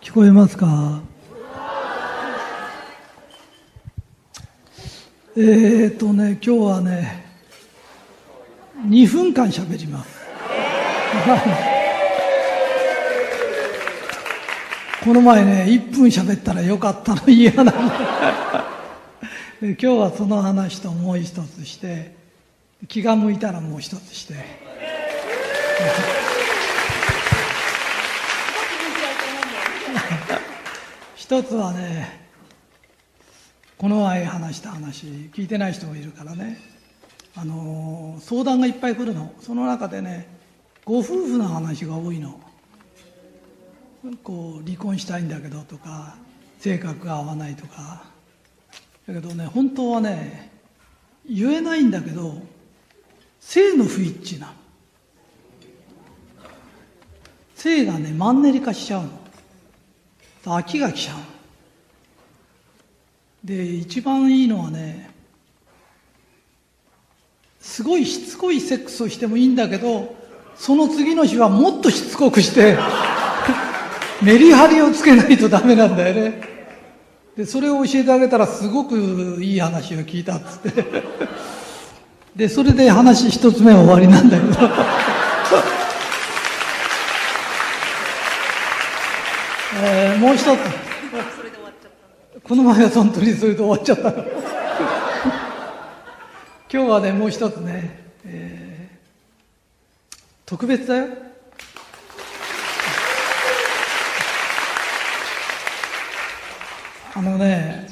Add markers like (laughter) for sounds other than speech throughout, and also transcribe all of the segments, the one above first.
聞こえますか？えー、っとね、今日はね、2分間喋ります。(laughs) この前ね、1分喋ったらよかったの嫌なんでで今日はその話ともう一つして、気が向いたらもう一つして。一つはねこの前話した話聞いてない人もいるからね。あの相談がいっぱい来るの。その中でねご夫婦の話が多いの。こう離婚したいんだけどとか性格が合わないとか。だけどね本当はね言えないんだけど性の不一致なの。性がねマンネリ化しちゃうの。飽きが来ちゃうで一番いいのはねすごいしつこいセックスをしてもいいんだけどその次の日はもっとしつこくして (laughs) メリハリをつけないとダメなんだよね。でそれを教えてあげたらすごくいい話を聞いたっつって。でそれで話一つ目は終わりなんだけどえーもう一つ。この前は本当にそれで終わっちゃった。今日はねもう一つね、えー特別だよ。あのね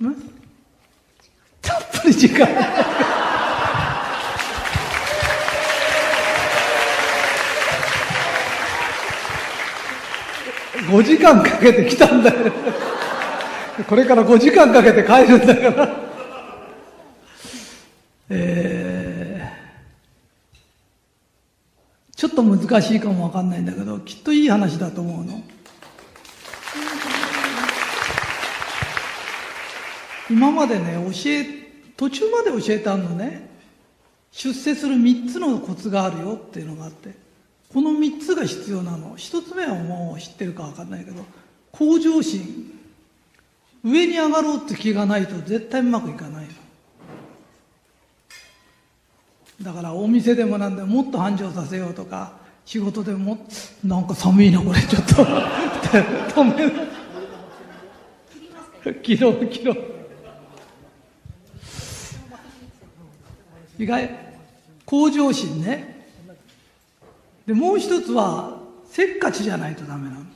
ん？たっぷり時間。5時間かけて来たんだよ。これから5時間かけて帰るんだから。えーちょっと難しいかもわかんないんだけど、きっといい話だと思うの。今までね、教え、途中まで教えたのね、出世する3つのコツがあるよっていうのがあって、この3つが必要なの。1つ目はもう知ってるかわかんないけど、向上心。上に上がろうって気がないと絶対うまくいかないの。だからお店でもなんでもっと繁盛させようとか、仕事でもなんか寒いなこれちょっと。(laughs) 止める。(laughs) 切ろう切ろう。意外、向上心ね。で、もう一つは、せっかちじゃないとダメなの。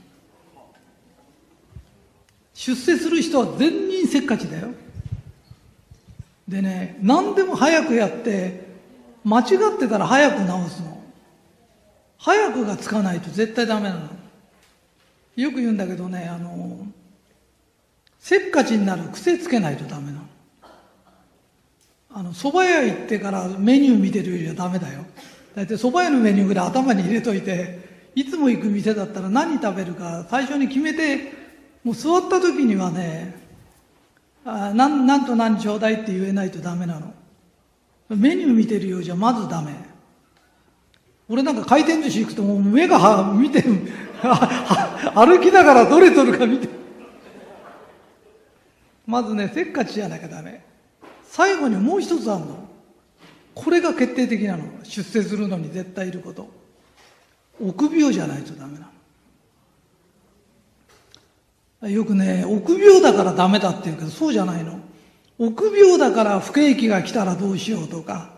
出世する人は全人せっかちだよ。でね、何でも早くやって、間違ってたら早く直すの。早くがつかないと絶対ダメなの。よく言うんだけどね、あの、せっかちになる癖つけないとダメなの。あの、蕎麦屋行ってからメニュー見てるよりはダメだよ。だいたい蕎麦屋のメニューぐらい頭に入れといて、いつも行く店だったら何食べるか最初に決めて、もう座った時にはね、あなんなんと何ちょうだいって言えないとダメなの。メニュー見てるようじゃまずダメ。俺なんか回転寿司行くともう目が見て、(laughs) 歩きながらどれ取るか見て。まずね、せっかちじゃなきゃダメ。最後にもう一つあるの。これが決定的なの。出世するのに絶対いること。臆病じゃないとダメなの。よくね、臆病だからダメだって言うけど、そうじゃないの。臆病だから不景気が来たらどうしようとか、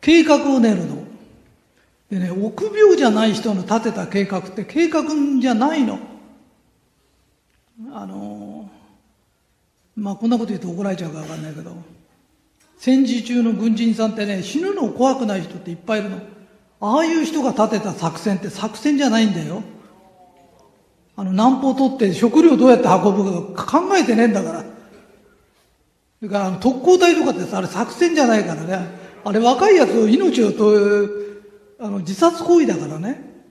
計画を練るの。でね、臆病じゃない人の立てた計画って計画じゃないの。あの、まあこんなこと言うと怒られちゃうかわかんないけど、戦時中の軍人さんってね、死ぬの怖くない人っていっぱいいるの。ああいう人が立てた作戦って作戦じゃないんだよ。あの南方取って食料どうやって運ぶか考えてねえんだから。それから特攻隊とかってさ、あれ作戦じゃないからね。あれ若いやつを命をと、あの自殺行為だからね。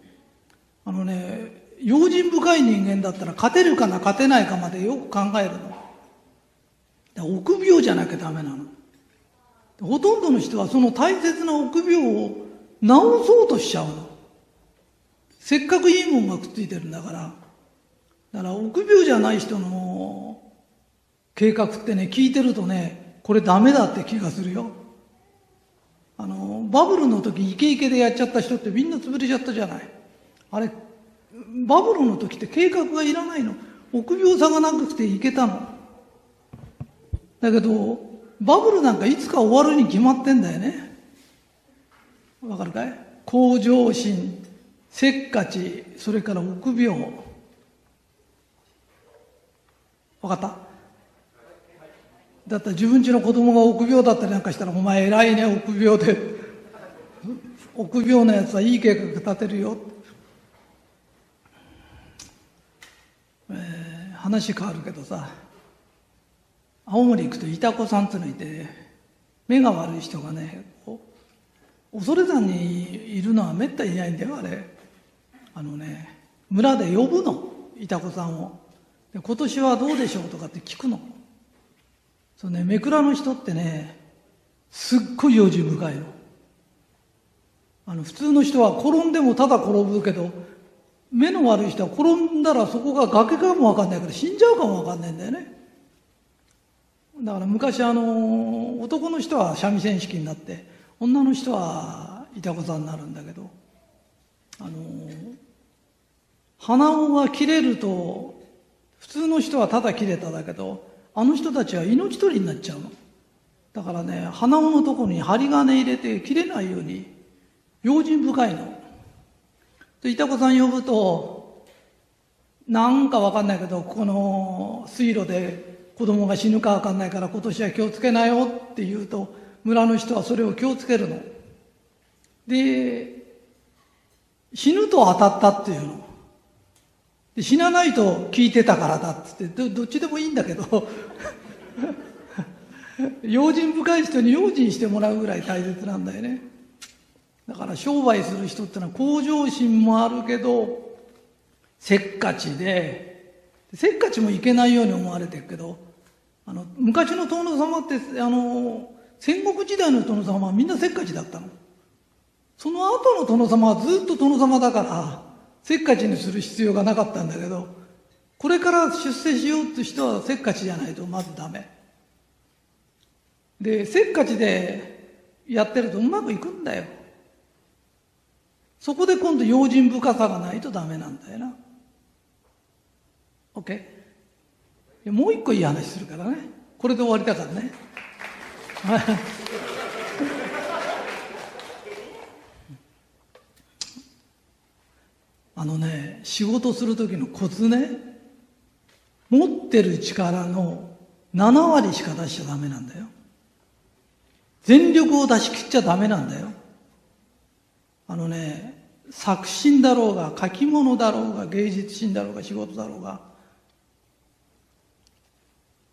あのね、用心深い人間だったら勝てるかな勝てないかまでよく考えるの。臆病じゃなきゃダメなの。ほとんどの人はその大切な臆病を治そうとしちゃうの。せっかくいいもんがくっついてるんだから。だから臆病じゃない人の計画ってね、聞いてるとね、これダメだって気がするよ。あの、バブルの時イケイケでやっちゃった人ってみんな潰れちゃったじゃない。あれ、バブルの時って計画がいらないの。臆病さがなくていけたの。だけど、バブルなんかいつか終わるに決まってんだよね。わかるかい？向上心、せっかち、それから臆病。わかった？だったら自分家の子供が臆病だったりなんかしたら、お前偉いね、臆病で。臆病なやつはいい計画立てるよ。えー、話変わるけどさ、青森行くといたこさんってのいて、目が悪い人がね、恐山にいるのはめったにいないんだよ、あれ。あのね、村で呼ぶの、いたこさんを。で今年はどうでしょうとかって聞くの。そうね、めくらの人ってね、すっごい用心深いの。あの、普通の人は転んでもただ転ぶけど、目の悪い人は転んだらそこが崖かもわかんないから死んじゃうかもわかんないんだよね。だから昔あの、男の人は三味線式になって、女の人はいたこさになるんだけど、あの、鼻緒が切れると普通の人はただ切れただけど、あの人たちは命取りになっちゃうの。だからね、鼻緒のところに針金入れて切れないように、用心深いの。で、いたこさん呼ぶと、なんかわかんないけど、この水路で子供が死ぬかわかんないから今年は気をつけなよって言うと、村の人はそれを気をつけるの。で、死ぬと当たったっていうの。で死なないと聞いてたからだっつってどっちでもいいんだけど (laughs) 用心深い人に用心してもらうぐらい大切なんだよねだから商売する人ってのは向上心もあるけどせっかちでせっかちもいけないように思われてるけどあの昔の殿様ってあの戦国時代の殿様はみんなせっかちだったのその後の殿様はずっと殿様だからせっかちにする必要がなかったんだけど、これから出世しようって人はせっかちじゃないとまずダメ。で、せっかちでやってるとうまくいくんだよ。そこで今度用心深さがないとダメなんだよな。OK? もう一個いい話するからね。これで終わりだからね。(laughs) あのね、仕事する時のコツね、持ってる力の7割しか出しちゃダメなんだよ。全力を出し切っちゃダメなんだよ。あのね、作品だろうが、書き物だろうが、芸術心だろうが、仕事だろうが、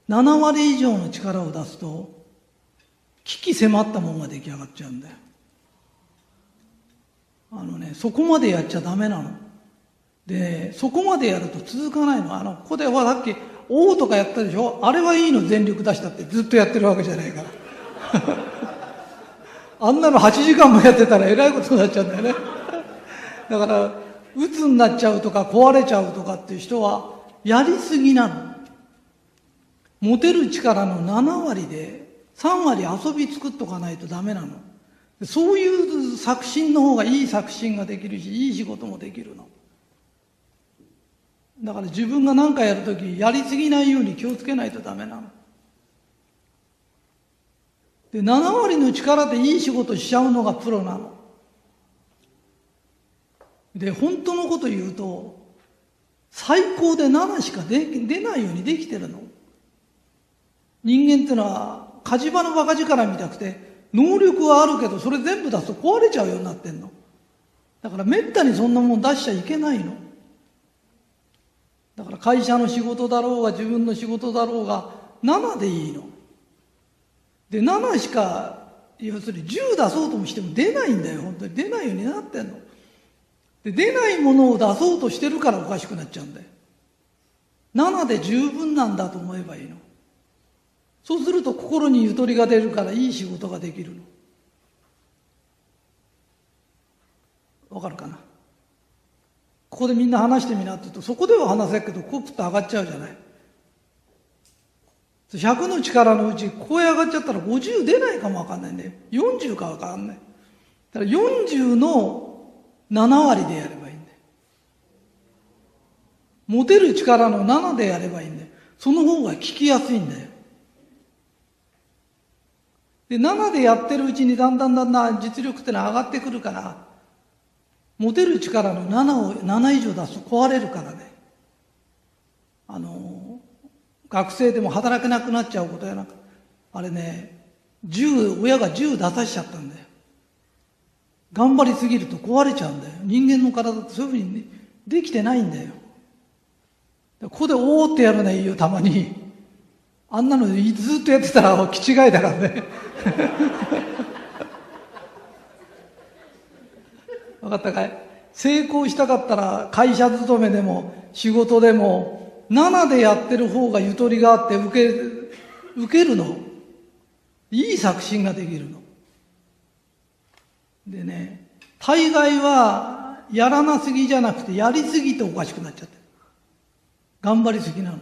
7割以上の力を出すと、危機迫ったものが出来上がっちゃうんだよ。あのね、そこまでやっちゃダメなの。で、そこまでやると続かないの。あの、ここではさっき、おとかやったでしょ？あれはいいの全力出したってずっとやってるわけじゃないから。(laughs) あんなの8時間もやってたらえらいことになっちゃうんだよね。だから、鬱になっちゃうとか壊れちゃうとかっていう人は、やりすぎなの。持てる力の7割で、3割遊び作っとかないとダメなの。そういう作品の方がいい作品ができるし、いい仕事もできるの。だから自分が何かやるとき、やりすぎないように気をつけないとダメなの。で、7割の力でいい仕事しちゃうのがプロなの。で、本当のこと言うと、最高で7しか出ないようにできてるの。人間ってのは、火事場のバカ力見たくて、能力はあるけど、それ全部出すと壊れちゃうようになってんの。だから滅多にそんなもん出しちゃいけないのだから。会社の仕事だろうが自分の仕事だろうが7でいいの。で、7しか、要するに10出そうともしても出ないんだよ、本当に。出ないようになってんの。で、出ないものを出そうとしてるからおかしくなっちゃうんだよ。7で十分なんだと思えばいいの。そうすると心にゆとりが出るからいい仕事ができるの。わかるかな？ここでみんな話してみなって言うと、そこでは話せるけど、コップって上がっちゃうじゃない。100の力のうち、こう上がっちゃったら50出ないかもわかんないんだよ。40かわかんない。だから40の7割でやればいいんだよ。持てる力の7でやればいいんだよ。その方が聞きやすいんだよ。で、7でやってるうちにだんだんだんだん実力ってのは上がってくるから、持てる力の7を、7以上出すと壊れるからね。あの、学生でも働けなくなっちゃうことやなく、あれね、10、親が10出さしちゃったんだよ。頑張りすぎると壊れちゃうんだよ。人間の体ってそういうふうに、ね、できてないんだよ。ここでおーってやるのはいいよ、たまに。あんなのずっとやってたら気違いだからね。(laughs) 分かったかい？成功したかったら会社勤めでも仕事でも7でやってる方がゆとりがあって受け受けるの？いい作品ができるの。でね大概はやらなすぎじゃなくてやりすぎておかしくなっちゃって頑張りすぎなの。